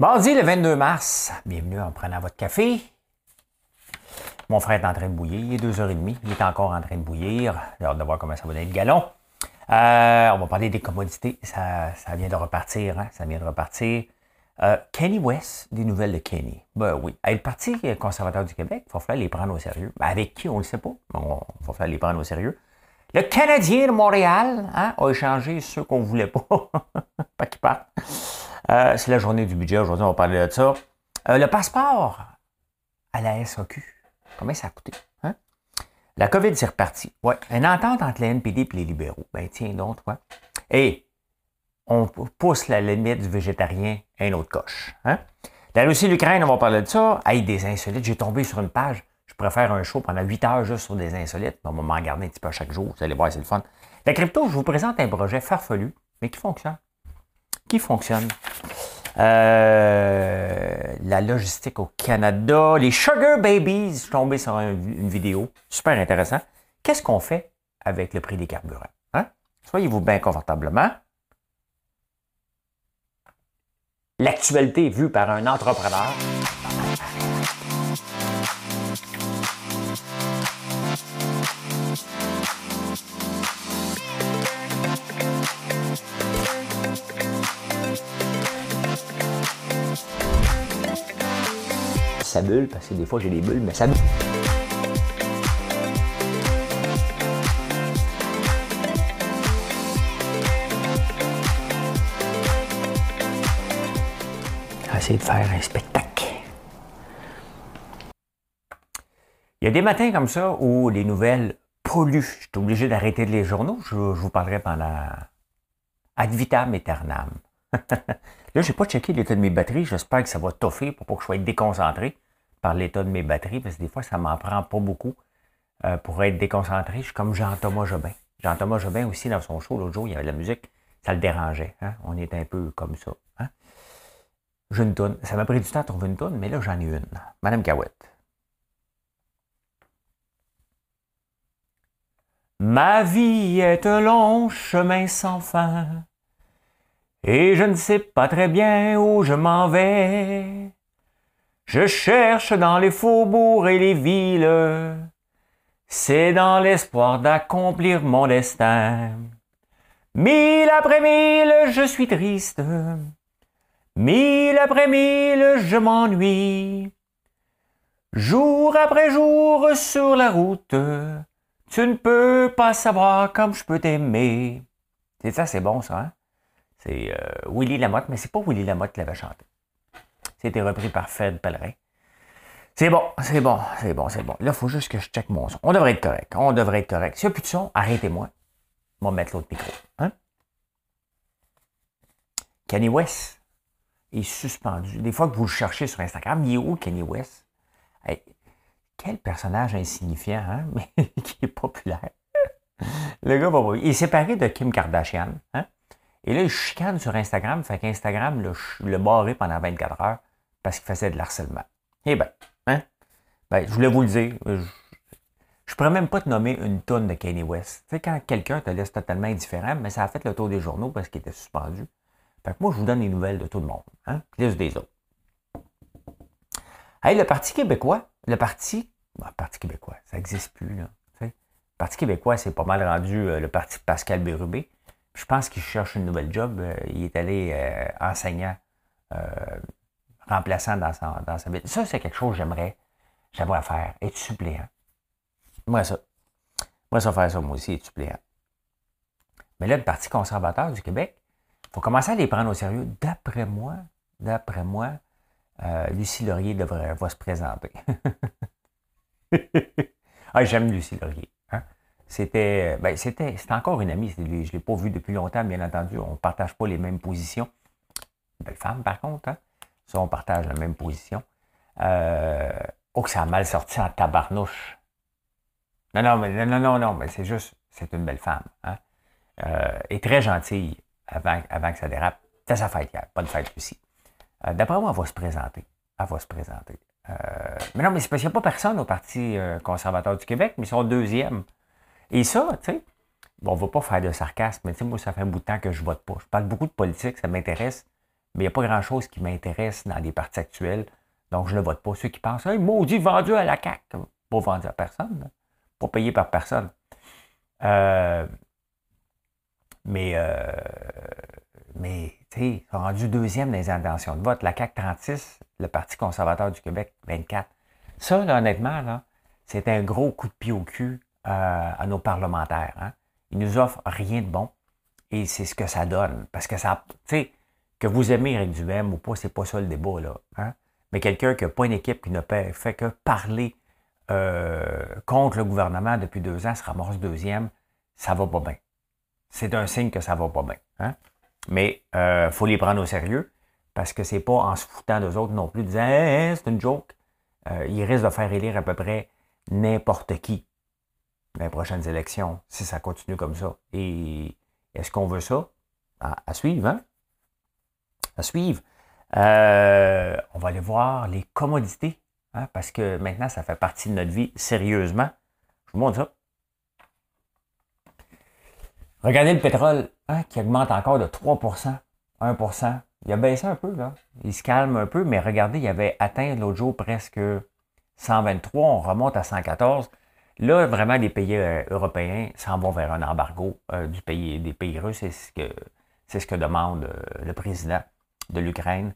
Mardi le 22 mars, bienvenue en prenant votre café. Mon frère est en train de bouillir, il est 2h30, il est encore en train de bouillir. J'ai hâte de voir comment ça va donner le galon. Euh, on va parler des commodités, ça, vient de repartir, hein? ça vient de repartir. Euh, Kenny West, des nouvelles de Kenny. Ben oui. le Parti conservateur du Québec, il va falloir les prendre au sérieux. Ben avec qui, on ne le sait pas. il va falloir les prendre au sérieux. Le Canadien de Montréal hein, a échangé ceux qu'on ne voulait pas. pas qu'ils partent. Euh, c'est la journée du budget. Aujourd'hui, on va parler de ça. Euh, le passeport à la SAQ. Combien ça a coûté? Hein? La COVID, c'est reparti. Ouais. Une entente entre les NPD et les libéraux. Ben tiens donc, toi. Et on pousse la limite du végétarien à une autre coche. Hein? La Russie l'Ukraine, on va parler de ça. Hey, des insolites. J'ai tombé sur une page. Je faire un show pendant 8 heures juste sur des insolites. On va m'en garder un petit peu chaque jour. Vous allez voir, c'est le fun. La crypto, je vous présente un projet farfelu, mais qui fonctionne. Qui fonctionne. Euh, la logistique au Canada, les Sugar Babies. Je suis tombé sur une vidéo. Super intéressant. Qu'est-ce qu'on fait avec le prix des carburants? Hein? Soyez-vous bien confortablement. l'actualité vue par un entrepreneur. Ça bulle, parce que des fois j'ai des bulles, mais ça bulle. de faire un spectacle. Il y a des matins comme ça où les nouvelles polluent. Je suis obligé d'arrêter les journaux. Je, vous parlerai pendant ad vitam aeternam. Là, je n'ai pas checké l'état de mes batteries. J'espère que ça va toffer pour pas que je sois déconcentré par l'état de mes batteries, parce que des fois, ça m'en prend pas beaucoup euh, pour être déconcentré. Je suis comme Jean-Thomas Jobin. Jean-Thomas Jobin aussi, dans son show, l'autre jour, il y avait de la musique. Ça le dérangeait. Hein. On est un peu comme ça. Hein? J'ai une. Ça m'a pris du temps à trouver une tonne, mais là, j'en ai une. Madame Cahouette. Ma vie est un long chemin sans fin, et je ne sais pas très bien où je m'en vais. Je cherche dans les faubourgs et les villes, c'est dans l'espoir d'accomplir mon destin. Mille après mille, je suis triste, Mille après mille, je m'ennuie. Jour après jour sur la route, tu ne peux pas savoir comme je peux t'aimer. C'est ça, c'est bon ça, hein? C'est euh, Willy Lamotte, mais c'est pas Willy Lamotte qui l'avait chanté. C'était repris par Fred Pellerin. C'est bon, c'est bon, c'est bon, c'est bon. Là, il faut juste que je check mon son. On devrait être correct. On devrait être correct. S'il n'y a plus de son, arrêtez-moi. On va mettre l'autre micro. Hein? Kanye West est suspendu. Des fois que vous le cherchez sur Instagram, il est où Kenny West? quel personnage insignifiant, hein? mais qui est populaire. Le gars va Il est séparé de Kim Kardashian. Hein? Et là, il chicane sur Instagram, fait qu'Instagram le, le barré pendant 24 heures parce qu'il faisait de l'harcèlement. Eh bien, hein? Ben, je voulais vous le dire. Je, ne pourrais même pas te nommer une tonne de Kenny West. Tu sais, quand quelqu'un te laisse totalement indifférent, mais ça a fait le tour des journaux parce qu'il était suspendu. Fait que moi, je vous donne les nouvelles de tout le monde, hein, plus des autres. Hey, le Parti québécois, le Parti, le Parti québécois, ça n'existe plus, là. Le Parti québécois, c'est pas mal rendu euh, le Parti Pascal Bérubé. Je pense qu'il cherche une nouvelle job. Euh, il est allé euh, enseignant, remplaçant dans sa, dans sa ville. Ça, c'est quelque chose que j'aimerais, j'aimerais faire, être suppléant. Moi, ça. Moi, ça faire ça, moi aussi, être suppléant. Mais là, le Parti conservateur du Québec, il faut commencer à les prendre au sérieux. D'après moi, d'après moi, euh, Lucie Laurier devrait se présenter. ah, j'aime Lucie Laurier. C'était, ben, c'était, encore une amie. Je ne l'ai pas vue depuis longtemps, bien entendu. On ne partage pas les mêmes positions. Belle femme, par contre. Hein. Ça, on partage la même position. Euh, oh, que ça a mal sorti en tabarnouche. Non, non, mais, non, non, non, mais c'est juste, c'est une belle femme. Hein? Euh, et très gentille avant, que ça dérape. C'est sa fête hier, pas de fête aussi. Euh, d'après moi, elle va se présenter. Elle va se présenter. Euh, mais non, mais c'est parce qu'il n'y a pas personne au Parti euh, conservateur du Québec, mais ils sont deuxième. Et ça, tu sais, bon, on ne va pas faire de sarcasme, mais tu sais, moi, ça fait un bout de temps que je vote pas. Je parle beaucoup de politique, ça m'intéresse, Mais il n'y a pas grand-chose qui m'intéresse dans les partis actuels. Donc, je ne vote pas. Ceux qui pensent, hey, maudit vendu à la CAQ. Pas vendu à personne. Pas payé par personne. Euh, mais, euh, mais tu sais, rendu deuxième les intentions de vote. La CAQ 36, le Parti conservateur du Québec 24. Ça, là, honnêtement, là, c'est un gros coup de pied au cul euh, à nos parlementaires. Hein. Ils nous offrent rien de bon. Et c'est ce que ça donne. Parce que ça, tu sais, que vous aimez Eric Duhem ou pas, c'est pas ça le débat, là. Hein. Mais quelqu'un qui n'a pas une équipe qui n'a fait que parler euh, contre le gouvernement depuis deux ans se ramasse deuxième, ça va pas bien. C'est un signe que ça va pas bien. Hein. Mais il euh, faut les prendre au sérieux parce que c'est pas en se foutant d'eux autres non plus, disant hey, c'est une joke. Ils risquent de faire élire à peu près n'importe qui les prochaines élections si ça continue comme ça. Et est-ce qu'on veut ça? À, suivre, hein? À suivre. Euh, on va aller voir les commodités, hein, parce que maintenant, ça fait partie de notre vie sérieusement. Je vous montre ça. Regardez le pétrole hein, qui augmente encore de 3% 1% Il a baissé un peu, là. Il se calme un peu, mais regardez, il avait atteint l'autre jour presque 123, on remonte à 114. Là, vraiment, les pays euh, européens s'en vont vers un embargo euh, du pays, des pays russes. C'est ce que, c'est ce que demande euh, le président de l'Ukraine.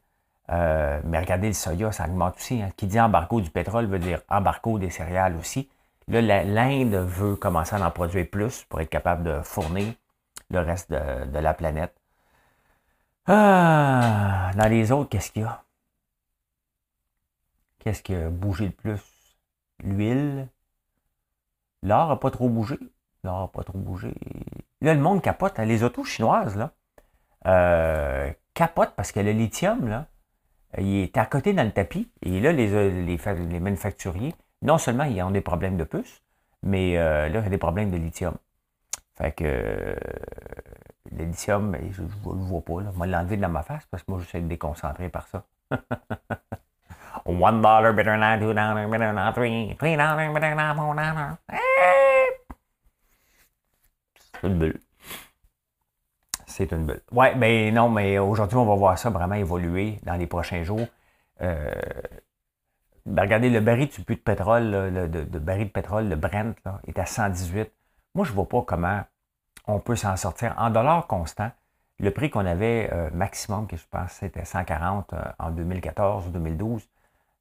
mais regardez, le soya, ça augmente aussi. Hein. Qui dit embargo du pétrole veut dire embargo des céréales aussi. Là, l'Inde veut commencer à en produire plus pour être capable de fournir le reste de, de la planète. Ah, dans les autres, qu'est-ce qu'il y a? Qu'est-ce qui a bougé le plus? L'huile. L'or n'a pas trop bougé. L'or n'a pas trop bougé. Là, le monde capote. Hein. Les autos chinoises, là, euh, capotent parce que le lithium, là, il est à côté dans le tapis. Et là, les, les, manufacturiers, non seulement ils ont des problèmes de puces, mais euh, là, il y a des problèmes de lithium. Fait que le lithium, je ne le vois pas. Là. Moi, l'enlever de ma face parce que moi, je suis déconcentré par ça. One dollar better than two dollar better than three. Three dollar better than four dollar. C'est une bulle. C'est une bulle. Ouais, mais non, mais aujourd'hui, on va voir ça vraiment évoluer dans les prochains jours. Euh, ben, regardez, le baril puits de pétrole, le, baril de pétrole, le Brent, là, est à 118. Moi, je ne vois pas comment on peut s'en sortir. En dollars constants, le prix qu'on avait euh, maximum, que je pense c'était 140 euh, en 2014 ou 2012,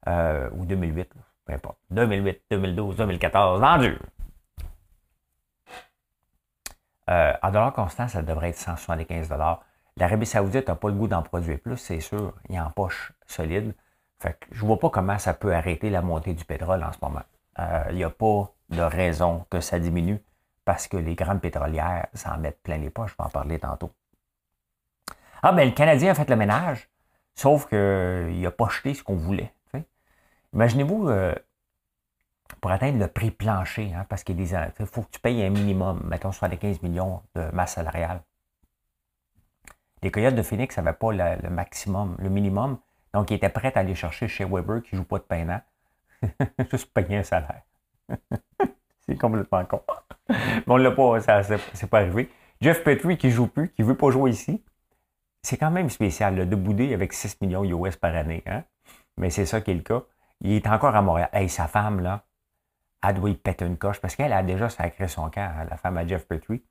euh, ou 2008, peu importe. 2008, 2012, 2014, vendu. Euh, en dollars constants, ça devrait être 175 L'Arabie Saoudite n'a pas le goût d'en produire plus, c'est sûr. Il en poche solide. Fait que je ne vois pas comment ça peut arrêter la montée du pétrole en ce moment. Euh, il n'y a pas de raison que ça diminue parce que les grandes pétrolières s'en mettent plein les poches. Je vais en parler tantôt. Ah, ben le Canadien a fait le ménage, sauf qu'il n'a pas jeté ce qu'on voulait. Imaginez-vous, euh, pour atteindre le prix plancher, hein, parce qu'il faut que tu payes un minimum, mettons 75 millions de masse salariale. Les Coyotes de Phoenix n'avaient pas le, maximum, le minimum, donc ils étaient prêts à aller chercher chez Weber qui ne joue pas de pain Juste payer un salaire. c'est complètement con. Mais on l'a pas, ça c'est pas arrivé. Jeff Petrie qui joue plus, qui ne veut pas jouer ici. C'est quand même spécial de bouder avec 6 millions US par année. Hein? Mais c'est ça qui est le cas. Il est encore à Montréal. Hey, sa femme, là, elle doit y péter une coche parce qu'elle a déjà sacré son camp, hein, la femme à Jeff Petrie.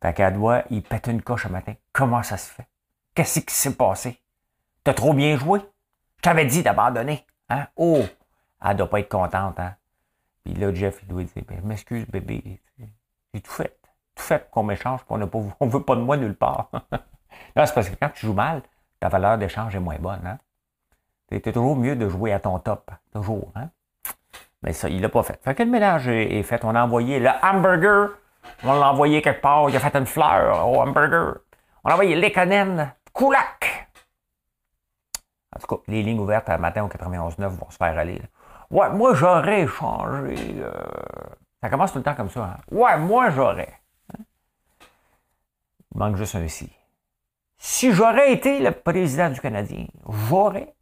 Fait qu'elle doit y péter une coche ce matin. Comment ça se fait? Qu'est-ce qui s'est passé? T'as trop bien joué? Je t'avais dit d'abandonner. Hein? Oh! Elle doit pas être contente, hein? Puis là, Jeff, il doit dire, ben, m'excuse, bébé. J'ai tout fait. Tout fait pour qu'on m'échange, on ne veut pas de moi nulle part. Là, c'est parce que quand tu joues mal, ta valeur d'échange est moins bonne, hein? C'était toujours mieux de jouer à ton top. Toujours. Hein? Mais ça, il l'a pas fait. Fait que le ménage est fait. On a envoyé le hamburger. On l'a envoyé quelque part. Il a fait une fleur au hamburger. On a envoyé l'éconen. Koulak. En tout cas, les lignes ouvertes à matin au 91.9 vont se faire aller. Ouais, moi j'aurais changé. Ça commence tout le temps comme ça. Hein? Ouais, moi j'aurais. Il manque juste un si. Si j'aurais été le président du Canadien, j'aurais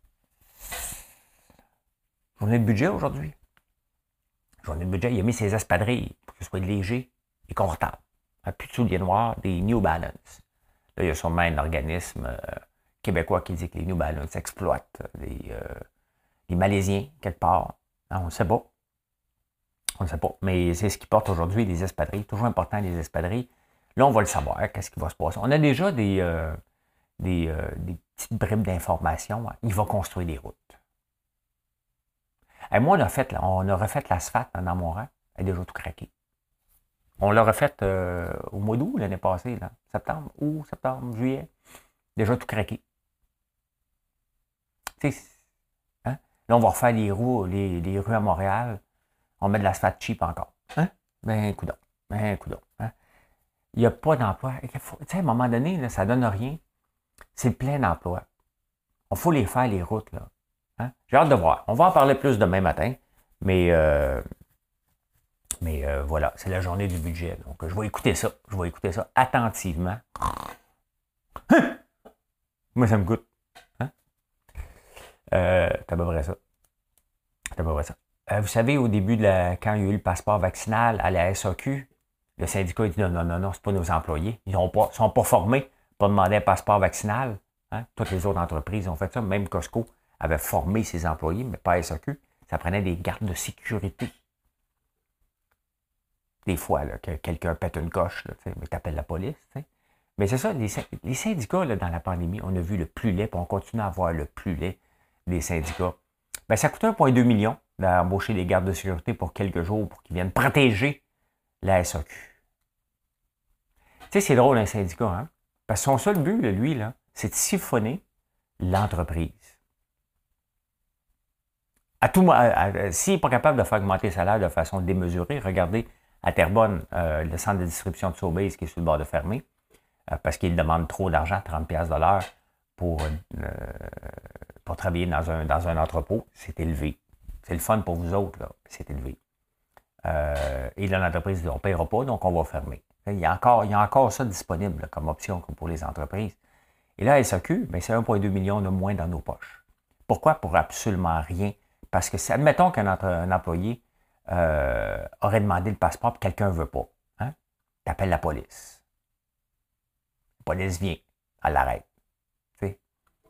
Journée de budget aujourd'hui. Journée de budget, il a mis ses espadrilles pour que ce soit léger et confortable. Un plus de souliers noirs, des New Balance. Là, il y a sûrement un organisme euh, Québécois qui dit que les New Balance exploitent les, les Malaisiens quelque part. on ne sait pas. On ne sait pas. Mais c'est ce qui porte aujourd'hui les espadrilles. Toujours important, les espadrilles. Là, on va le savoir. Qu'est-ce qui va se passer? On a déjà des, des, petites bribes d'informations. Il va construire des routes. Et moi, on a, fait, on a refait l'asphalte dans mon rang. Elle est déjà tout craqué. On l'a refait euh, au mois d'août l'année passée, là. septembre, août, septembre, juillet. Déjà tout craqué. Hein? Là, on va refaire les roues, les, rues à Montréal. On met de l'asphalte cheap encore. Hein? Ben, coudon. Ben, coudon. Hein? Il n'y a pas d'emploi. À un moment donné, ça ne donne rien. C'est plein d'emplois. Il faut les faire, les routes. Là. Hein? J'ai hâte de voir. On va en parler plus demain matin. Mais euh, mais euh, voilà, c'est la journée du budget. Donc, je vais écouter ça. Je vais écouter ça attentivement. Hein? Moi, ça me goûte. Hein? Euh, à peu près ça. À peu près ça. Vous savez, au début de la, quand il y a eu le passeport vaccinal à la SAQ, le syndicat a dit non, non, non, non, c'est pas nos employés. Ils ne sont pas formés pour demander un passeport vaccinal. Hein? Toutes les autres entreprises ont fait ça. Même Costco avait formé ses employés, mais pas SAQ. Ça prenait des gardes de sécurité des fois, que quelqu'un pète une coche, mais t'appelles la police. Mais c'est ça, les, syndicats, dans la pandémie, on a vu le plus laid, puis on continue à avoir le plus laid des syndicats. Ben, ça coûte 1,2 million d'embaucher des gardes de sécurité pour quelques jours pour qu'ils viennent protéger la SAQ. Tu sais, c'est drôle, un syndicat, hein? Parce que son seul but, lui, là, c'est de siphonner l'entreprise. À tout, s'il n'est pas capable de faire augmenter le salaire de façon démesurée, regardez à Terrebonne, euh, le centre de distribution de Sobeys qui est sur le bord de fermer, euh, parce qu'il demande trop d'argent, 30$ de l'heure, pour, euh, pour travailler dans un, dans un entrepôt, c'est élevé. C'est le fun pour vous autres, là, c'est élevé. et dans l'entreprise, on ne paiera pas, donc on va fermer. Il y a encore, il y a encore ça disponible comme option pour les entreprises. Et là, SAQ, ben, c'est 1,2 million de moins dans nos poches. Pourquoi? Pour absolument rien. Parce que, admettons qu'un employé euh, aurait demandé le passeport et quelqu'un ne veut pas. Hein? Tu la police. La police vient, elle l'arrête.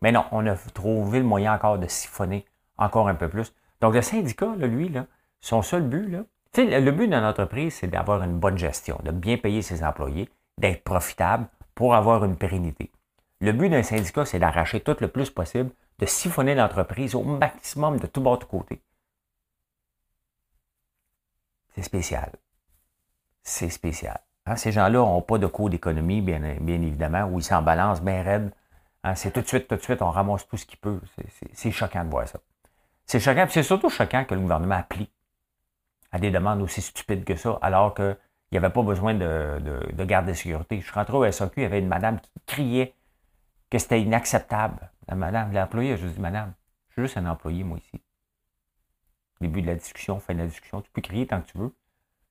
Mais non, on a trouvé le moyen encore de siphonner encore un peu plus. Donc, le syndicat, lui, son seul but, le but d'une entreprise, c'est d'avoir une bonne gestion, de bien payer ses employés, d'être profitable pour avoir une pérennité. Le but d'un syndicat, c'est d'arracher tout le plus possible, de siphonner l'entreprise au maximum de tout bord de côté. C'est spécial. C'est spécial. Hein, ces gens-là n'ont pas de cours d'économie, bien, évidemment, où ils s'en balancent bien raide. Hein, c'est tout de suite, tout de suite, on ramasse tout ce qu'il peut. C'est choquant de voir ça. C'est choquant, c'est surtout choquant que le gouvernement applique à des demandes aussi stupides que ça, alors qu'il n'y avait pas besoin de, de, garde de sécurité. Je suis rentré au SAQ, il y avait une madame qui criait que c'était inacceptable. Madame, l'employé, je dis, madame, je suis juste un employé, moi, ici début de la discussion, fin de la discussion, tu peux crier tant que tu veux.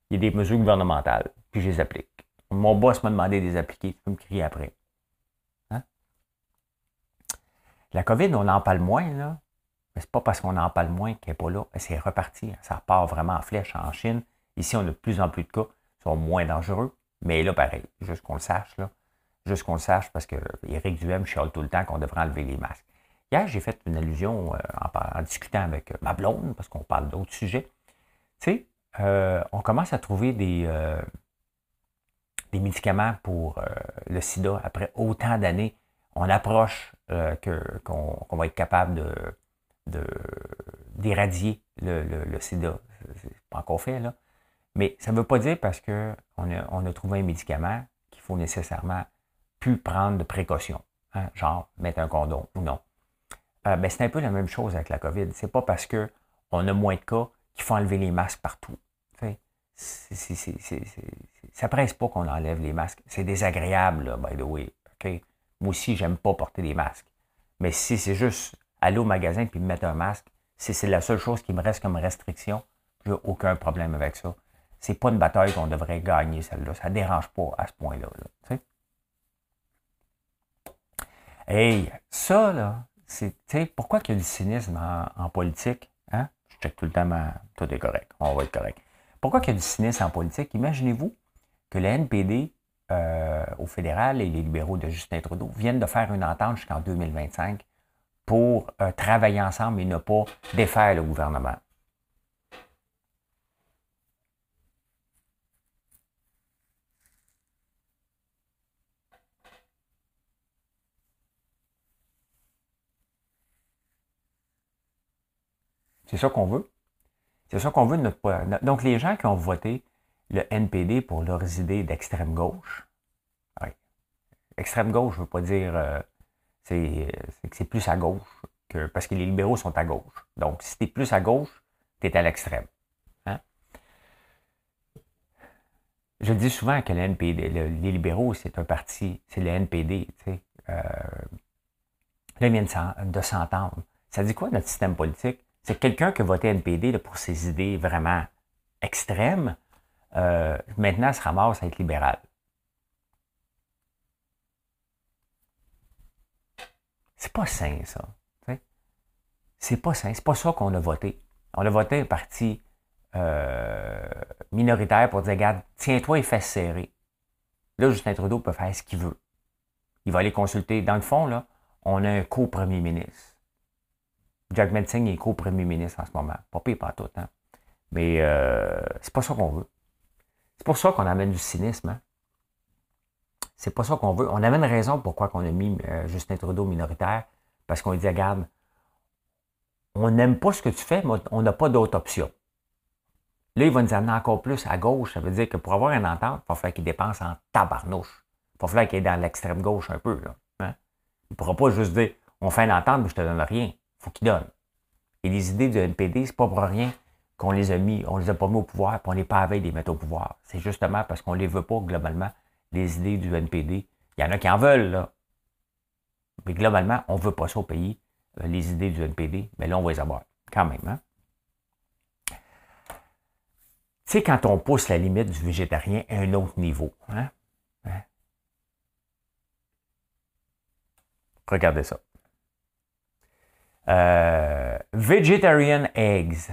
Il y a des mesures gouvernementales, puis je les applique. Mon boss m'a demandé de les appliquer, tu peux me crier après. Hein? La COVID, on en parle moins, là. Mais c'est pas parce qu'on en parle moins qu'elle n'est pas là. C'est reparti. Ça repart vraiment en flèche en Chine. Ici, on a de plus en plus de cas. Ils sont moins dangereux. Mais là, pareil, juste qu'on le sache, là. Juste qu'on le sache, parce que Éric Duhem chiale tout le temps qu'on devrait enlever les masques. Hier, j'ai fait une allusion euh, en, discutant avec euh, ma blonde, parce qu'on parle d'autres sujets. Tu sais, euh, on commence à trouver des, des médicaments pour le sida après autant d'années. On approche qu'on va être capable de, d'éradier le, le, sida. C'est pas encore fait, là. Mais ça ne veut pas dire parce qu'on a, on a trouvé un médicament qu'il faut nécessairement plus prendre de précautions. Hein, genre mettre un condom ou non. Euh, ben, c'est un peu la même chose avec la COVID. C'est pas parce qu'on a moins de cas qu'il faut enlever les masques partout. Ça ne ça presse pas qu'on enlève les masques. C'est désagréable, by the way. Moi aussi, j'aime pas porter des masques. Mais si c'est juste aller au magasin et me mettre un masque, si c'est la seule chose qui me reste comme restriction, j'ai aucun problème avec ça. C'est pas une bataille qu'on devrait gagner, celle-là. Ça dérange pas à ce point-là. Là, hey, ça, là, c'est, pourquoi qu'il y a du cynisme en, politique? Hein? Je check tout le temps, tout est correct, on va être correct. Pourquoi qu'il y a du cynisme en politique? Imaginez-vous que la NPD euh, au fédéral et les libéraux de Justin Trudeau viennent de faire une entente jusqu'en 2025 pour euh, travailler ensemble et ne pas défaire le gouvernement. C'est ça qu'on veut. C'est ça qu'on veut de notre. Donc, les gens qui ont voté le NPD pour leurs idées d'extrême gauche, extrême gauche, je ne veux pas dire. Euh, que c'est plus à gauche, que, parce que les libéraux sont à gauche. Donc, si tu es plus à gauche, tu es à l'extrême. Hein? Je dis souvent que le NPD, les libéraux, c'est un parti, c'est le NPD. Tu sais, euh, là, ils viennent de s'entendre. Ça dit quoi notre système politique? C'est quelqu'un qui a voté NPD pour ses idées vraiment extrêmes, euh, maintenant se ramasse à être libéral. C'est pas sain, ça. C'est pas sain. C'est pas ça qu'on a voté. On a voté un parti euh, minoritaire pour dire, regarde, tiens-toi et fais serrer. Là, Justin Trudeau peut faire ce qu'il veut. Il va aller consulter. Dans le fond, là, on a un co-premier ministre. Jack Metzing est co-premier ministre en ce moment. Pas pire, pas tout. Hein? Mais euh, c'est pas ça qu'on veut. C'est pour ça qu'on amène du cynisme. Hein? C'est pas ça qu'on veut. On amène raison pourquoi on a mis euh, Justin Trudeau minoritaire. Parce qu'on dit, regarde, on n'aime pas ce que tu fais, mais on n'a pas d'autre option. Là, il va nous amener encore plus à gauche. Ça veut dire que pour avoir une entente, il va falloir qu'il dépense en tabarnouche. Il va falloir qu'il est dans l'extrême gauche un peu. Là, hein? Il ne pourra pas juste dire on fait une entente, mais je ne te donne rien faut qu'il donne. Et les idées du NPD, c'est pas pour rien qu'on les a mis, on les a pas mis au pouvoir, puis on n'est pas avec les mettre au pouvoir. C'est justement parce qu'on les veut pas globalement, les idées du NPD. Il y en a qui en veulent, là. Mais globalement, on veut pas ça au pays, euh, les idées du NPD, mais là, on va les avoir, quand même. Hein? Tu sais, quand on pousse la limite du végétarien à un autre niveau, hein? hein? Regardez ça. Euh, vegetarian eggs.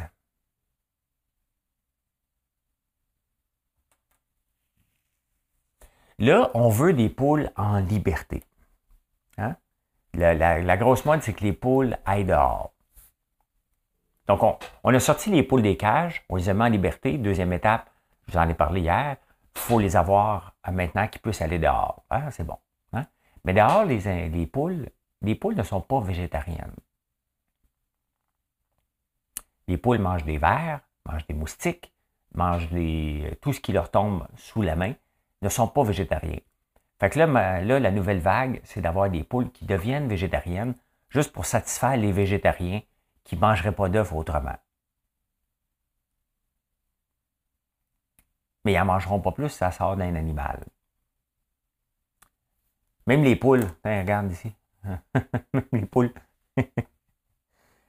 Là, on veut des poules en liberté. Hein? La, grosse mode, c'est que les poules aillent dehors. Donc, on, a sorti les poules des cages, on les a mis en liberté. Deuxième étape, je vous en ai parlé hier, il faut les avoir maintenant qu'ils puissent aller dehors. Ah, c'est bon. Hein? Mais dehors, les poules, les poules ne sont pas végétariennes. Les poules mangent des vers, mangent des moustiques, mangent euh, tout ce qui leur tombe sous la main, ne sont pas végétariens. Fait que là, la nouvelle vague, c'est d'avoir des poules qui deviennent végétariennes juste pour satisfaire les végétariens qui ne mangeraient pas d'œufs autrement. Mais ils n'en mangeront pas plus, ça sort d'un animal. Même les poules, regarde ici. les poules.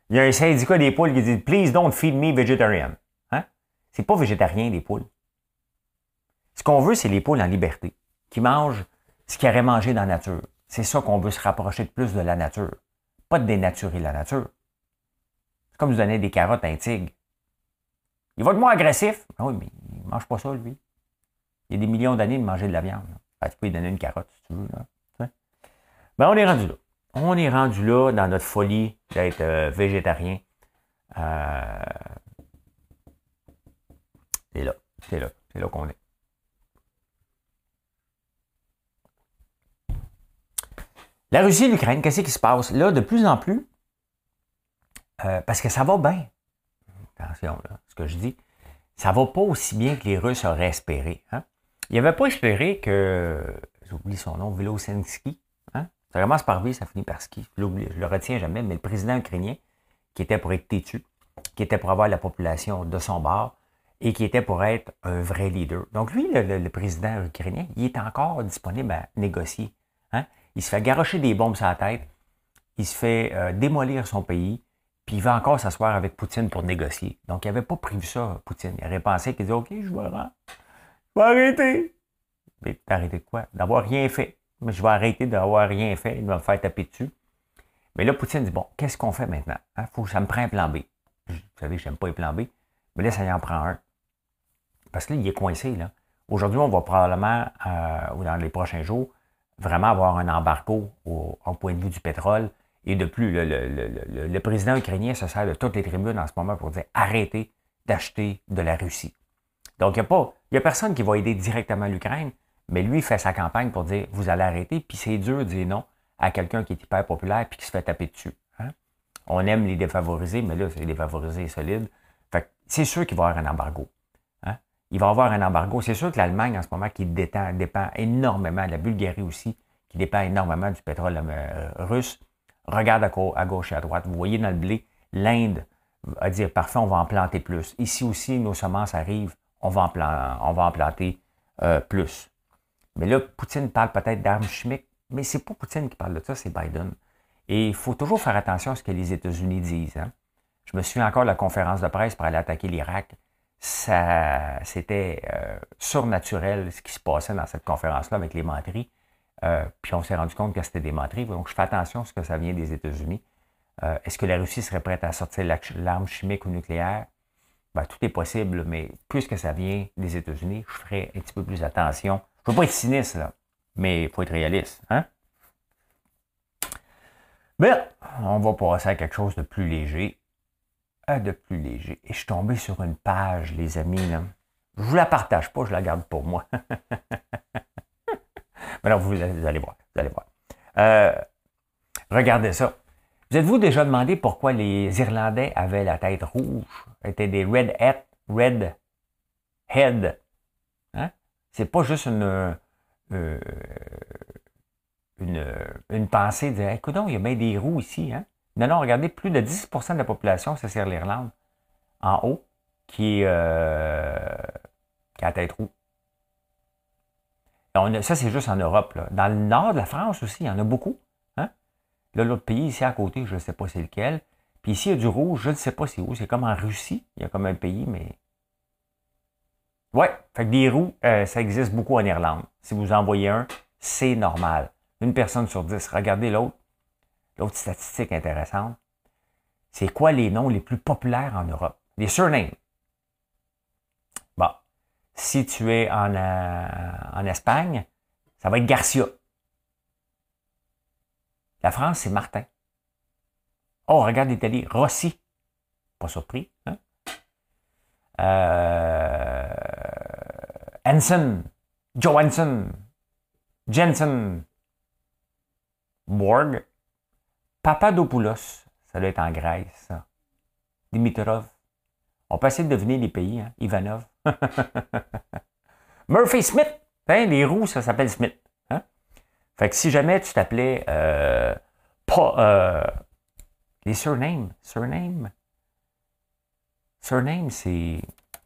Il y a un syndicat des poules qui dit Please don't feed me vegetarian. Hein? C'est pas végétarien, les poules. Ce qu'on veut, c'est les poules en liberté, qui mangent ce qu'ils auraient mangé dans la nature. C'est ça qu'on veut se rapprocher de plus de la nature. Pas de dénaturer la nature. C'est comme vous donner des carottes à un tigre. Il va être moins agressif. Ah oui, mais il ne mange pas ça, lui. Il y a des millions d'années de manger de la viande. Tu peux lui donner une carotte si tu veux. Là. Ben, on est rendu là on est rendu là dans notre folie d'être euh, végétarien. Euh, c'est là, c'est là, c'est là qu'on est. La Russie et l'Ukraine, qu'est-ce qui se passe? Là, de plus en plus, euh, parce que ça va bien. Attention, là, ce que je dis, ça va pas aussi bien que les Russes auraient espéré. Hein? Ils n'avaient pas espéré que, j'oublie son nom, Vilosensky, ça commence par V, ça finit par ski. Je, le retiens jamais, mais le président ukrainien, qui était pour être têtu, qui était pour avoir la population de son bord et qui était pour être un vrai leader. Donc lui, le, président ukrainien, il est encore disponible à négocier. Hein? Il se fait garocher des bombes sur la tête, il se fait euh, démolir son pays, puis il va encore s'asseoir avec Poutine pour négocier. Donc il n'avait pas prévu ça, Poutine. Il aurait pensé qu'il disait, OK, je vais, je vais arrêter. Mais arrêter de quoi? D'avoir rien fait je vais arrêter d'avoir rien fait, il va me faire taper dessus. Mais là, Poutine dit, bon, qu'est-ce qu'on fait maintenant? Hein? Faut, ça me prend un plan B. Vous savez, je n'aime pas les plans B. Mais là, ça y en prend un. Parce que là, il est coincé, là. Aujourd'hui, on va probablement, euh, ou dans les prochains jours, vraiment avoir un embargo au, point de vue du pétrole. Et de plus, le, président ukrainien se sert de toutes les tribunes en ce moment pour dire arrêtez d'acheter de la Russie. Donc, il n'y a, a personne qui va aider directement l'Ukraine, mais lui fait sa campagne pour dire vous allez arrêter, puis c'est dur de dire non à quelqu'un qui est hyper populaire puis qui se fait taper dessus. Hein? On aime les défavorisés, mais là, c'est les défavorisés solides. Fait c'est sûr qu'il va y avoir un embargo. Hein? Il va y avoir un embargo. C'est sûr que l'Allemagne, en ce moment, qui dépend, énormément, la Bulgarie aussi, qui dépend énormément du pétrole euh, russe, regarde à, gauche et à droite. Vous voyez dans le blé, l'Inde va dire parfait, on va en planter plus. Ici aussi, nos semences arrivent, on va en, on va en planter euh, plus. Mais là, Poutine parle peut-être d'armes chimiques, mais c'est pas Poutine qui parle de ça, c'est Biden. Et il faut toujours faire attention à ce que les États-Unis disent. Hein. Je me souviens encore de la conférence de presse pour aller attaquer l'Irak. Ça, c'était euh, surnaturel ce qui se passait dans cette conférence-là avec les menteries. Euh, puis on s'est rendu compte que c'était des menteries. Donc je fais attention à ce que ça vient des États-Unis. Euh, est-ce que la Russie serait prête à sortir l'arme chimique ou nucléaire? Ben, tout est possible, mais puisque ça vient des États-Unis, je ferai un petit peu plus attention. Veux pas être cynique, là, mais il faut être réaliste. Hein? Bien, on va passer à quelque chose de plus léger. Euh, de plus léger. Et je suis tombé sur une page, les amis. Là. Je ne vous la partage pas, je la garde pour moi. Mais non, vous, allez voir. Vous allez voir. Euh, regardez ça. Vous êtes-vous déjà demandé pourquoi les Irlandais avaient la tête rouge, étaient des red head, red head? C'est pas juste une, euh, une, pensée de écoute, il y a bien des roues ici. Hein? Non, non, regardez, plus de 10% de la population, c'est sur l'Irlande, en haut, qui, euh, qui a la tête rouge ça, c'est juste en Europe. Dans le nord de la France aussi, il y en a beaucoup. Hein? Là, l'autre pays, ici à côté, je ne sais pas c'est lequel. Puis ici, il y a du rouge, je ne sais pas c'est où. C'est comme en Russie. Il y a comme un pays, mais. Ouais, fait que des roues, euh, ça existe beaucoup en Irlande. Si vous en voyez un, c'est normal. Une personne sur dix. Regardez l'autre. L'autre statistique intéressante. C'est quoi les noms les plus populaires en Europe? Les surnames. Si tu es en, euh, en Espagne, ça va être Garcia. La France, c'est Martin. Oh, regarde l'Italie, Rossi. Pas surpris. Hein? Euh, Hansen, Johansson, Jensen, Borg, Papadopoulos, ça doit être en Grèce, Dimitrov. On peut essayer de deviner les pays, hein? Ivanov. Murphy Smith. Hein, les roues, ça s'appelle Smith. Hein? Fait que si jamais tu t'appelais euh, pas euh, les surnames, surname, surname, c'est.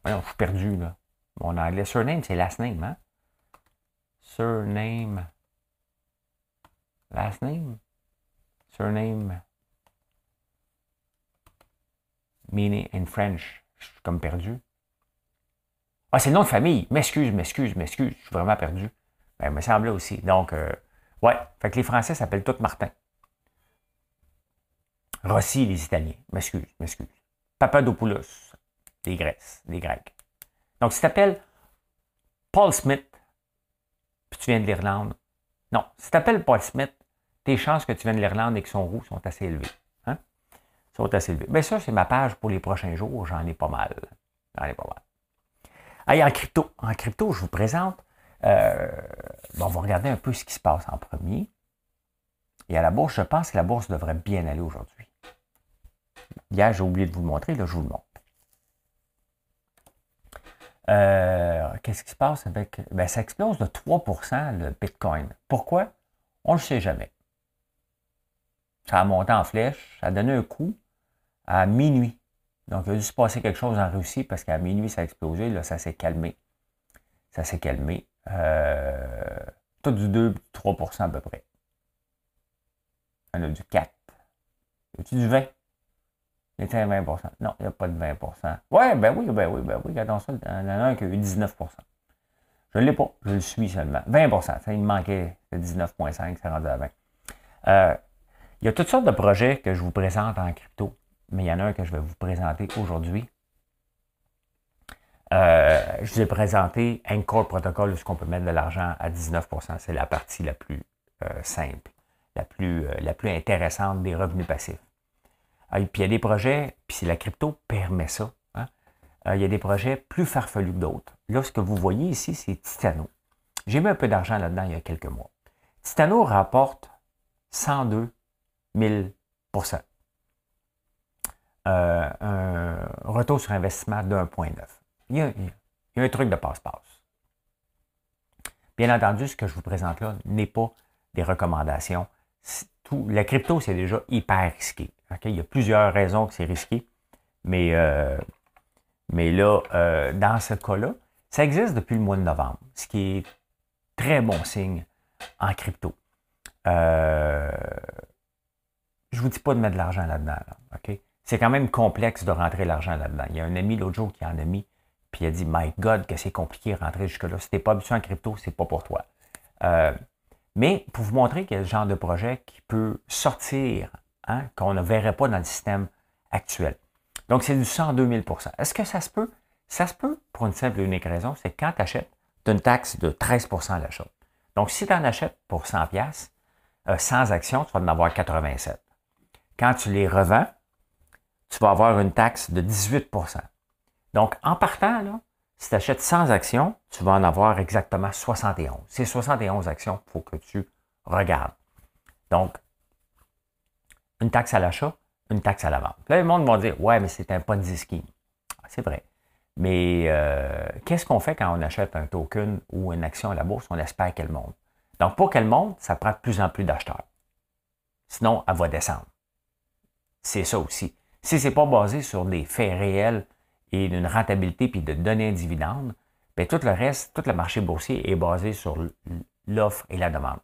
je suis perdu là. Mon anglais, surname, c'est last name, hein? Surname. Last name? Surname. Meaning in French. Je suis comme perdu. Ah, c'est le nom de famille. M'excuse, m'excuse, m'excuse. Je suis vraiment perdu. Ben, il me semblait aussi. Donc, euh, ouais. Fait que les Français s'appellent tous Martin. Rossi, les Italiens. M'excuse, m'excuse. Papadopoulos, les Grecs. Les Grecs. Donc, si tu t'appelles Paul Smith, puis tu viens de l'Irlande, non. Si tu t'appelles Paul Smith, tes chances que tu viennes de l'Irlande et que son roux sont assez élevées. Hein? Sont assez élevées. Bien, ça, c'est ma page pour les prochains jours. J'en ai pas mal. J'en ai pas mal en crypto, en crypto, je vous présente. Euh, on va regarder un peu ce qui se passe en premier. Et à la bourse, je pense que la bourse devrait bien aller aujourd'hui. Hier, j'ai oublié de vous le montrer, là, je vous le montre. Euh, qu'est-ce qui se passe avec. Ben, ça explose de 3% le Bitcoin. Pourquoi? On ne le sait jamais. Ça a monté en flèche, ça a donné un coup à minuit. Donc, il a dû se passer quelque chose en Russie parce qu'à minuit, ça a explosé. Là, ça s'est calmé. Ça s'est calmé. Euh, tout du 2-3% à peu près. On a du 4. Y a du 20? Il était à 20% Non, il n'y a pas de 20 Ouais, ben oui, ben oui, ben oui. Regardons. Il y en a un qui a eu 19% Je ne l'ai pas. Je le suis seulement. 20 ça, Il me manquait 19,5. C'est rendu à 20. Euh, il y a toutes sortes de projets que je vous présente en crypto mais il y en a un que je vais vous présenter aujourd'hui. je vous ai présenté Encore Protocol, où ce qu'on peut mettre de l'argent à 19% C'est la partie la plus simple, la plus, la plus intéressante des revenus passifs. Ah, puis il y a des projets, puis la crypto permet ça. Hein. il y a des projets plus farfelus que d'autres. Là, ce que vous voyez ici, c'est Titano. J'ai mis un peu d'argent là-dedans il y a quelques mois. Titano rapporte 102 000 euh, un retour sur investissement de 1,9. Il, y a un truc de passe-passe. Bien entendu, ce que je vous présente là n'est pas des recommandations. La crypto, c'est déjà hyper risqué. Il y a plusieurs raisons que c'est risqué, mais, euh, mais là, euh, dans ce cas-là, ça existe depuis le mois de novembre, ce qui est très bon signe en crypto. Euh, je ne vous dis pas de mettre de l'argent là-dedans. OK? C'est quand même complexe de rentrer l'argent là-dedans. Il y a un ami l'autre jour qui en a mis, puis il a dit My God, que c'est compliqué de rentrer jusque-là. Si tu pas habitué en crypto, c'est pas pour toi. Mais pour vous montrer le genre de projet qui peut sortir, hein, qu'on ne verrait pas dans le système actuel. Donc, c'est du 102 000% Est-ce que ça se peut? Ça se peut pour une simple et unique raison, c'est que quand tu achètes, tu as une taxe de 13% à l'achat. Donc, si tu en achètes pour 100 pièces euh, sans action, tu vas en avoir 87. Quand tu les revends, tu vas avoir une taxe de 18% Donc, en partant, là, si tu achètes sans action, tu vas en avoir exactement 71. C'est 71 actions qu'il faut que tu regardes. Donc, une taxe à l'achat, une taxe à la vente. Là, le monde va dire Ouais, mais c'est un Ponzi scheme. C'est vrai. Mais euh, qu'est-ce qu'on fait quand on achète un token ou une action à la bourse? On espère qu'elle monte. Donc, pour qu'elle monte, ça prend de plus en plus d'acheteurs. Sinon, elle va descendre. C'est ça aussi. Si ce n'est pas basé sur des faits réels et d'une rentabilité puis de donner un dividende, bien, tout le reste, tout le marché boursier est basé sur l'offre et la demande.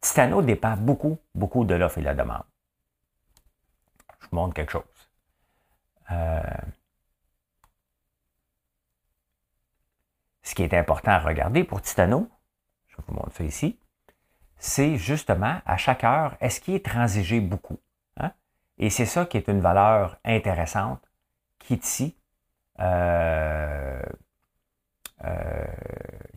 Titano dépend beaucoup, beaucoup de l'offre et la demande. Je vous montre quelque chose. Euh, ce qui est important à regarder pour Titano, je vous montre ça ici, c'est justement à chaque heure, est-ce qu'il est transigé beaucoup? Hein? Et c'est ça qui est une valeur intéressante qui ici, euh, euh,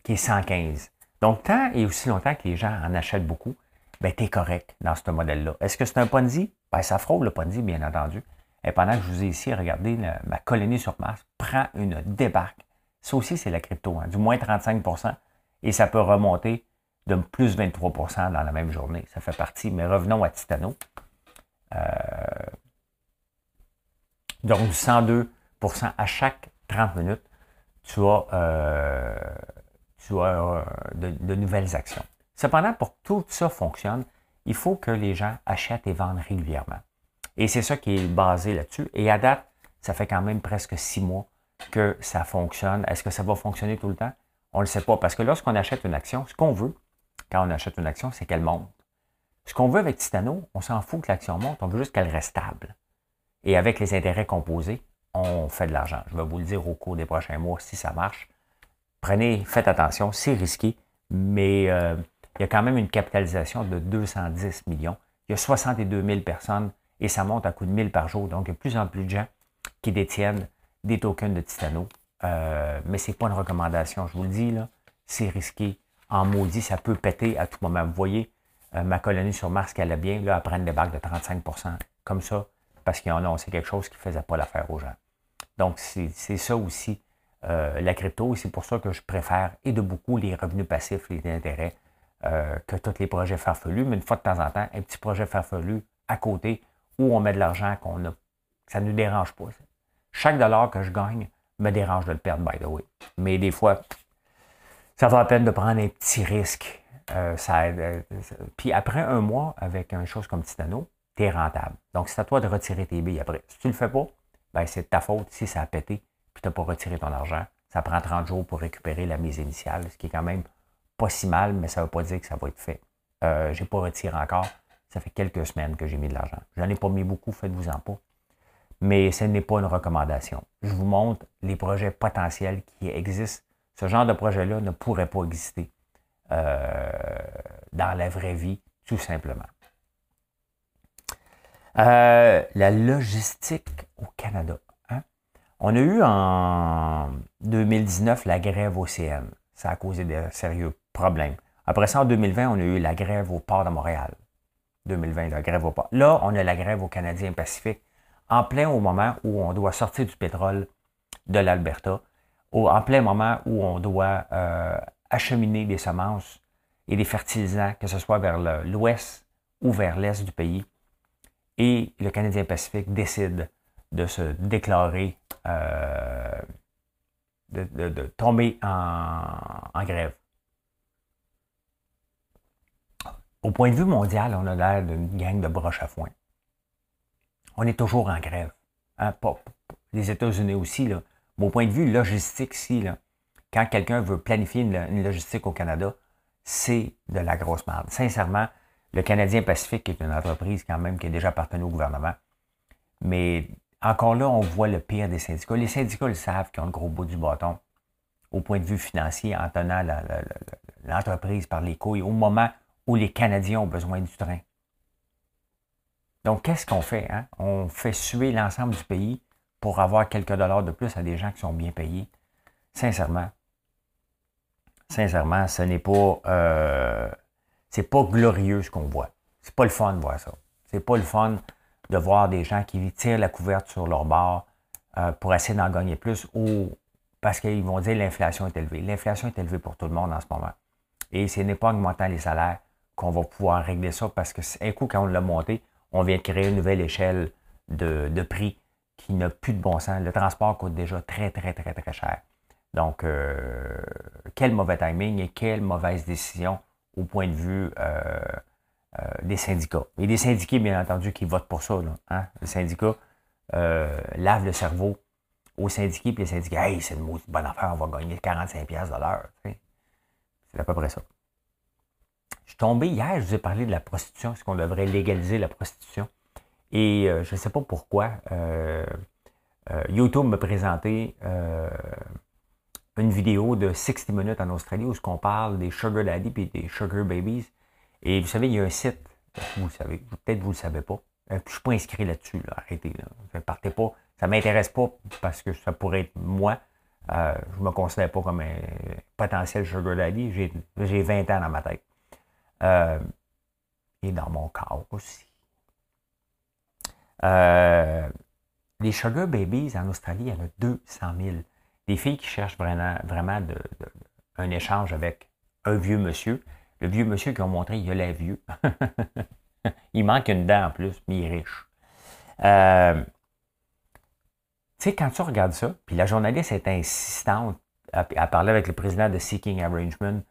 qui est 115. Donc, tant et aussi longtemps que les gens en achètent beaucoup, ben, tu es correct dans ce modèle-là. Est-ce que c'est un Ponzi? Ben, ça frôle le Ponzi, bien entendu. Et pendant que je vous ai ici, regardez, ma colonie sur Mars prend une débarque ça aussi, c'est la crypto, hein. du moins 35% et ça peut remonter de plus 23% dans la même journée. Ça fait partie. Mais revenons à Titano. Euh, donc, du 102 à chaque 30 minutes, tu as, euh, tu as euh, de, nouvelles actions. Cependant, pour que tout ça fonctionne, il faut que les gens achètent et vendent régulièrement. Et c'est ça qui est basé là-dessus. Et à date, ça fait quand même presque six mois que ça fonctionne. Est-ce que ça va fonctionner tout le temps? On ne le sait pas. Parce que lorsqu'on achète une action, ce qu'on veut quand on achète une action, c'est qu'elle monte. Ce qu'on veut avec Titano, on s'en fout que l'action monte, on veut juste qu'elle reste stable. Et avec les intérêts composés, on fait de l'argent. Je vais vous le dire au cours des prochains mois si ça marche. Prenez, faites attention, c'est risqué, mais euh, il y a quand même une capitalisation de 210 millions. Il y a 62 000 personnes et ça monte à coup de 1000 par jour. Donc, il y a de plus en plus de gens qui détiennent des tokens de Titano. Euh, mais ce n'est pas une recommandation, je vous le dis. C'est risqué. En maudit, ça peut péter à tout moment. Vous voyez, euh, ma colonie sur Mars qui allait bien, là, elle prend des bagues de 35% comme ça, parce qu'ils ont annoncé quelque chose qui ne faisait pas l'affaire aux gens. Donc, c'est ça aussi, euh, la crypto, et c'est pour ça que je préfère, et de beaucoup, les revenus passifs, les intérêts, que tous les projets farfelus, mais une fois de temps en temps, un petit projet farfelu à côté où on met de l'argent qu'on a, ça ne nous dérange pas. Chaque dollar que je gagne me dérange de le perdre, by the way. Mais des fois, ça va la peine de prendre un petit risque. Euh, ça, euh, puis après un mois, avec une chose comme Titano, tu es rentable. Donc, c'est à toi de retirer tes billes après. Si tu ne le fais pas, ben, c'est de ta faute si ça a pété puis tu n'as pas retiré ton argent. Ça prend 30 jours pour récupérer la mise initiale, ce qui est quand même pas si mal, mais ça ne veut pas dire que ça va être fait. Euh, je n'ai pas retiré encore. Ça fait quelques semaines que j'ai mis de l'argent. Je n'en ai pas mis beaucoup, faites-vous-en pas mais ce n'est pas une recommandation. Je vous montre les projets potentiels qui existent. Ce genre de projet-là ne pourrait pas exister euh, dans la vraie vie, tout simplement. Euh, la logistique au Canada. Hein? On a eu en 2019 la grève au CN. Ça a causé de sérieux problèmes. Après ça, en 2020, on a eu la grève au port de Montréal. 2020, la grève au port. Là, on a la grève au Canadien Pacifique, en plein au moment où on doit sortir du pétrole de l'Alberta, en plein moment où on doit euh, acheminer des semences et des fertilisants, que ce soit vers l'ouest ou vers l'est du pays. Et le Canadien Pacifique décide de se déclarer, euh, de, tomber en, grève. Au point de vue mondial, on a l'air d'une gang de broches à foin. On est toujours en grève. Hein? les États-Unis aussi, là. Au point de vue logistique, si, là, quand quelqu'un veut planifier une, logistique au Canada, c'est de la grosse merde. Sincèrement, le Canadien Pacifique est une entreprise quand même qui est déjà appartenu au gouvernement. Mais encore là, on voit le pire des syndicats. Les syndicats le savent qu'ils ont le gros bout du bâton au point de vue financier en tenant l'entreprise par les couilles au moment où les Canadiens ont besoin du train. Donc, qu'est-ce qu'on fait? Hein? On fait suer l'ensemble du pays pour avoir quelques dollars de plus à des gens qui sont bien payés. Sincèrement, sincèrement, ce n'est pas, euh, c'est pas glorieux ce qu'on voit. C'est pas le fun de voir ça. C'est pas le fun de voir des gens qui tirent la couverte sur leur bord euh, pour essayer d'en gagner plus ou parce qu'ils vont dire l'inflation est élevée. L'inflation est élevée pour tout le monde en ce moment. Et ce n'est pas en augmentant les salaires qu'on va pouvoir régler ça parce que un coup, quand on l'a monté, on vient de créer une nouvelle échelle de, de prix qui n'a plus de bon sens. Le transport coûte déjà très, très, très, très cher. Donc, euh, quel mauvais timing et quelle mauvaise décision au point de vue euh, euh, des syndicats. Et des syndiqués, bien entendu, qui votent pour ça. Là, hein? Le syndicat lave le cerveau aux syndiqués, puis les syndicats, hey, c'est une bonne affaire, on va gagner 45$ de l'heure. C'est à peu près ça. Je suis tombé hier, je vous ai parlé de la prostitution, est-ce qu'on devrait légaliser la prostitution? Et je ne sais pas pourquoi. YouTube m'a présenté une vidéo de 60 minutes en Australie où on parle des sugar daddy et des sugar babies. Et vous savez, il y a un site, vous le savez, peut-être vous ne le savez pas. Euh, je ne suis pas inscrit là-dessus, arrêtez. Ne partez pas. Ça ne m'intéresse pas parce que ça pourrait être moi. Euh, je ne me considère pas comme un potentiel sugar daddy. J'ai 20 ans dans ma tête. Euh, et dans mon corps aussi. les sugar babies en Australie, il y en a 200 000 des filles qui cherchent vraiment, vraiment un échange avec un vieux monsieur. Le vieux monsieur qui ont montré, il a l'air vieux. il manque une dent en plus, mais il est riche. Euh, tu sais, quand tu regardes ça, puis la journaliste est insistante à, parler avec le président de Seeking Arrangement,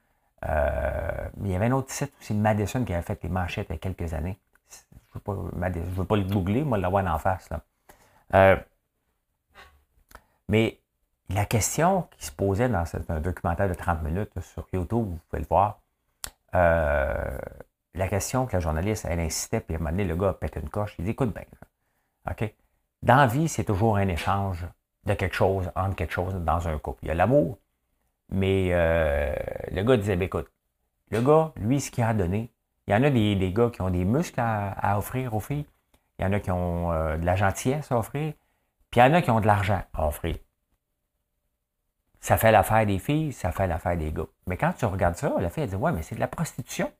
euh, il y avait un autre site aussi, Madison, qui avait fait des manchettes il y a quelques années. Je ne veux, pas le googler, moi, l'avoir en face. Là. Euh, mais la question qui se posait dans un documentaire de 30 minutes sur YouTube, vous pouvez le voir, euh, la question que la journaliste, elle insistait, puis à un moment donné, le gars pété une coche, il dit, écoute bien, OK, dans la vie, c'est toujours un échange de quelque chose, entre quelque chose dans un couple. Il y a l'amour, mais euh, le gars disait, ben, écoute, le gars, lui, ce qu'il a donné, il y en a des, gars qui ont des muscles à, offrir aux filles, il y en a qui ont euh, de la gentillesse à offrir, puis il y en a qui ont de l'argent à offrir. Ça fait l'affaire des filles, ça fait l'affaire des gars. Mais quand tu regardes ça, la fille, a dit Ouais, mais c'est de la prostitution.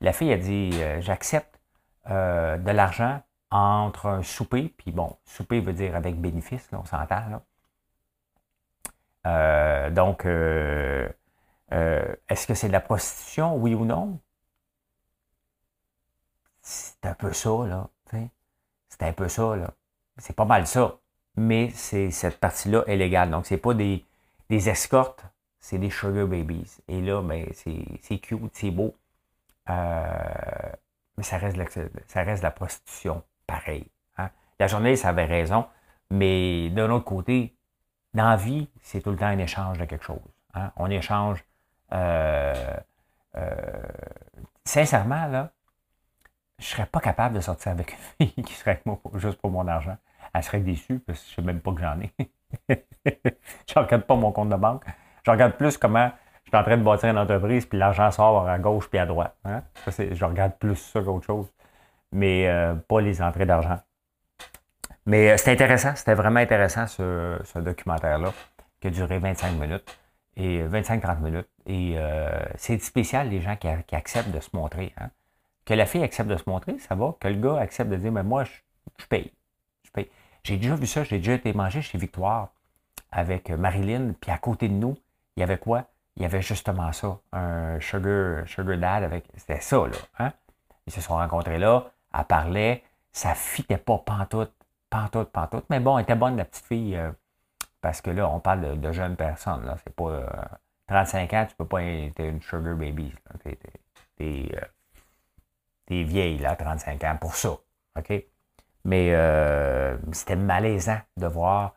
La fille, a dit euh, J'accepte euh, de l'argent entre un souper, puis bon, souper veut dire avec bénéfice, là, on s'entend. Là. Euh, donc, est-ce que c'est de la prostitution, oui ou non? C'est un peu ça, là. C'est un peu ça, là. C'est pas mal ça mais c'est cette partie-là est légale. Donc, c'est pas des, des escortes, c'est des sugar babies. Et là, ben, c'est cute, c'est beau. Euh, mais ça reste, ça reste la prostitution, pareil. Hein. La journaliste avait raison, mais d'un autre côté, dans la vie, c'est tout le temps un échange de quelque chose. Hein. On échange. Euh, euh, sincèrement, là, je serais pas capable de sortir avec une fille qui serait avec moi juste pour mon argent elle serait déçue parce que je ne sais même pas que j'en ai. je regarde pas mon compte de banque. Je regarde plus comment je suis en train de bâtir une entreprise, puis l'argent sort à gauche puis à droite. Hein. je regarde plus ça qu'autre chose. Mais euh, pas les entrées d'argent. Mais c'était intéressant, c'était vraiment intéressant ce, documentaire-là, qui a duré 25 minutes, et 25-30 minutes. Et c'est spécial, les gens qui, acceptent de se montrer. Hein. Que la fille accepte de se montrer, ça va. Que le gars accepte de dire, mais moi, je, paye. Je paye. J'ai déjà vu ça, j'ai déjà été mangé chez Victoire avec Marilyn, puis à côté de nous, il y avait quoi? Il y avait justement ça, un sugar, sugar dad avec. C'était ça, là. Hein? Ils se sont rencontrés là, elle parlait, ça fitait pas pantoute, pantoute, pantoute. Mais bon, elle était bonne, la petite fille, euh, parce que là, on parle de, jeunes personnes, là. C'est pas. 35 euh, ans, tu peux pas être une sugar baby. T'es des vieilles, là, 35 ans, pour ça. OK? Mais euh, c'était malaisant de voir,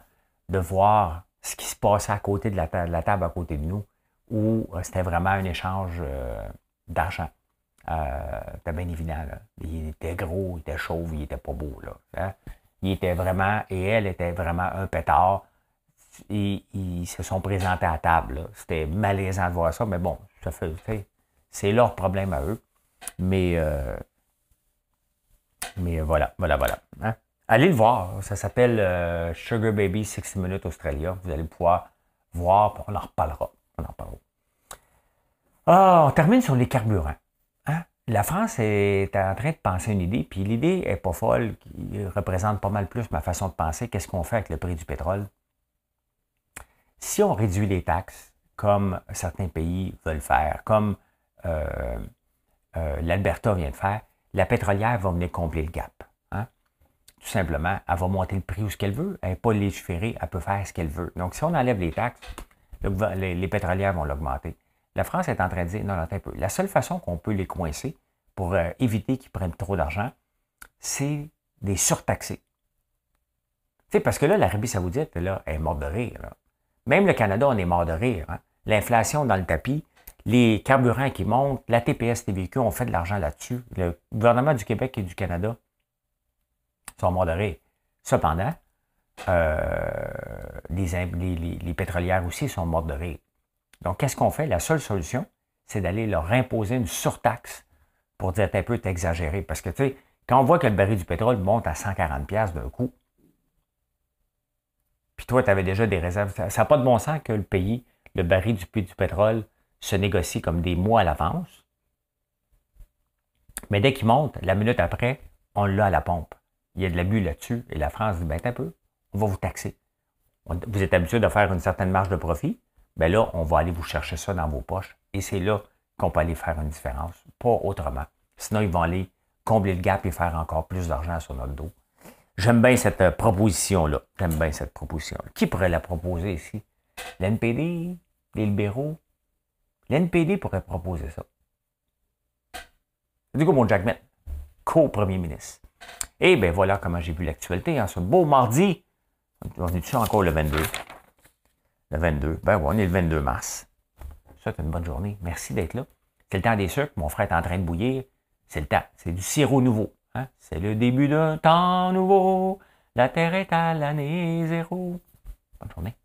de voir ce qui se passait à côté de la, table à côté de nous, où euh, c'était vraiment un échange euh, d'argent. c'était bien évident. Il était gros, il était chauve, il était pas beau. Là, hein? Il était vraiment, et elle était vraiment un pétard. Ils se sont présentés à table. C'était malaisant de voir ça, mais bon, ça fait, c'est leur problème à eux. Mais, mais voilà, voilà, voilà. Hein. Allez le voir. Ça s'appelle euh, Sugar Baby 60 Minutes Australia. Vous allez pouvoir voir, on en reparlera. On en reparlera. Ah, on termine sur les carburants. Hein. La France est en train de penser une idée, puis l'idée est pas folle, qui représente pas mal plus ma façon de penser. Qu'est-ce qu'on fait avec le prix du pétrole? Si on réduit les taxes, comme certains pays veulent faire, comme euh, euh, l'Alberta vient de faire, la pétrolière va venir combler le gap. Hein? Tout simplement, elle va monter le prix où ce qu'elle veut. Elle n'est pas légiférée, elle peut faire ce qu'elle veut. Donc, si on enlève les taxes, les, pétrolières vont l'augmenter. La France est en train de dire, non, non, un peu. La seule façon qu'on peut les coincer pour euh, éviter qu'ils prennent trop d'argent, c'est des surtaxés. Tu sais, parce que là, l'Arabie saoudite, là, est morte de rire. Même le Canada, on est mort de rire. Hein. L'inflation dans le tapis, les carburants qui montent, la TPS véhicules, on fait de l'argent là-dessus. Le gouvernement du Québec et du Canada sont modérés. Cependant, euh, les, pétrolières aussi sont morts de rire. Donc, qu'est-ce qu'on fait? La seule solution, c'est d'aller leur imposer une surtaxe pour dire un peu exagéré. Parce que, tu sais, quand on voit que le baril du pétrole monte à 140$ d'un coup, puis toi, tu avais déjà des réserves, ça n'a pas de bon sens que le pays, le baril du, du pétrole, se négocie comme des mois à l'avance. Mais dès qu'il monte, la minute après, on l'a à la pompe. Il y a de l'abus là-dessus. Et la France dit, ben, un peu, on va vous taxer. Vous êtes habitué de faire une certaine marge de profit. Ben là, on va aller vous chercher ça dans vos poches. Et c'est là qu'on peut aller faire une différence. Pas autrement. Sinon, ils vont aller combler le gap et faire encore plus d'argent sur notre dos. J'aime bien cette euh, proposition-là. J'aime bien cette proposition-là. Qui pourrait la proposer ici? L'NPD? Les libéraux? L'NPD pourrait proposer ça. Du coup, mon Jack co-premier ministre. Et eh bien voilà comment j'ai vu l'actualité en ce beau mardi. On est dessus encore le 22. Le 22. Ben ouais, on est le 22 mars. Ça, c'est une bonne journée. Merci d'être là. C'est le temps des sucres. Mon frère est en train de bouillir. C'est le temps. C'est du sirop nouveau. Hein? C'est le début d'un temps nouveau. La terre est à l'année zéro. Bonne journée.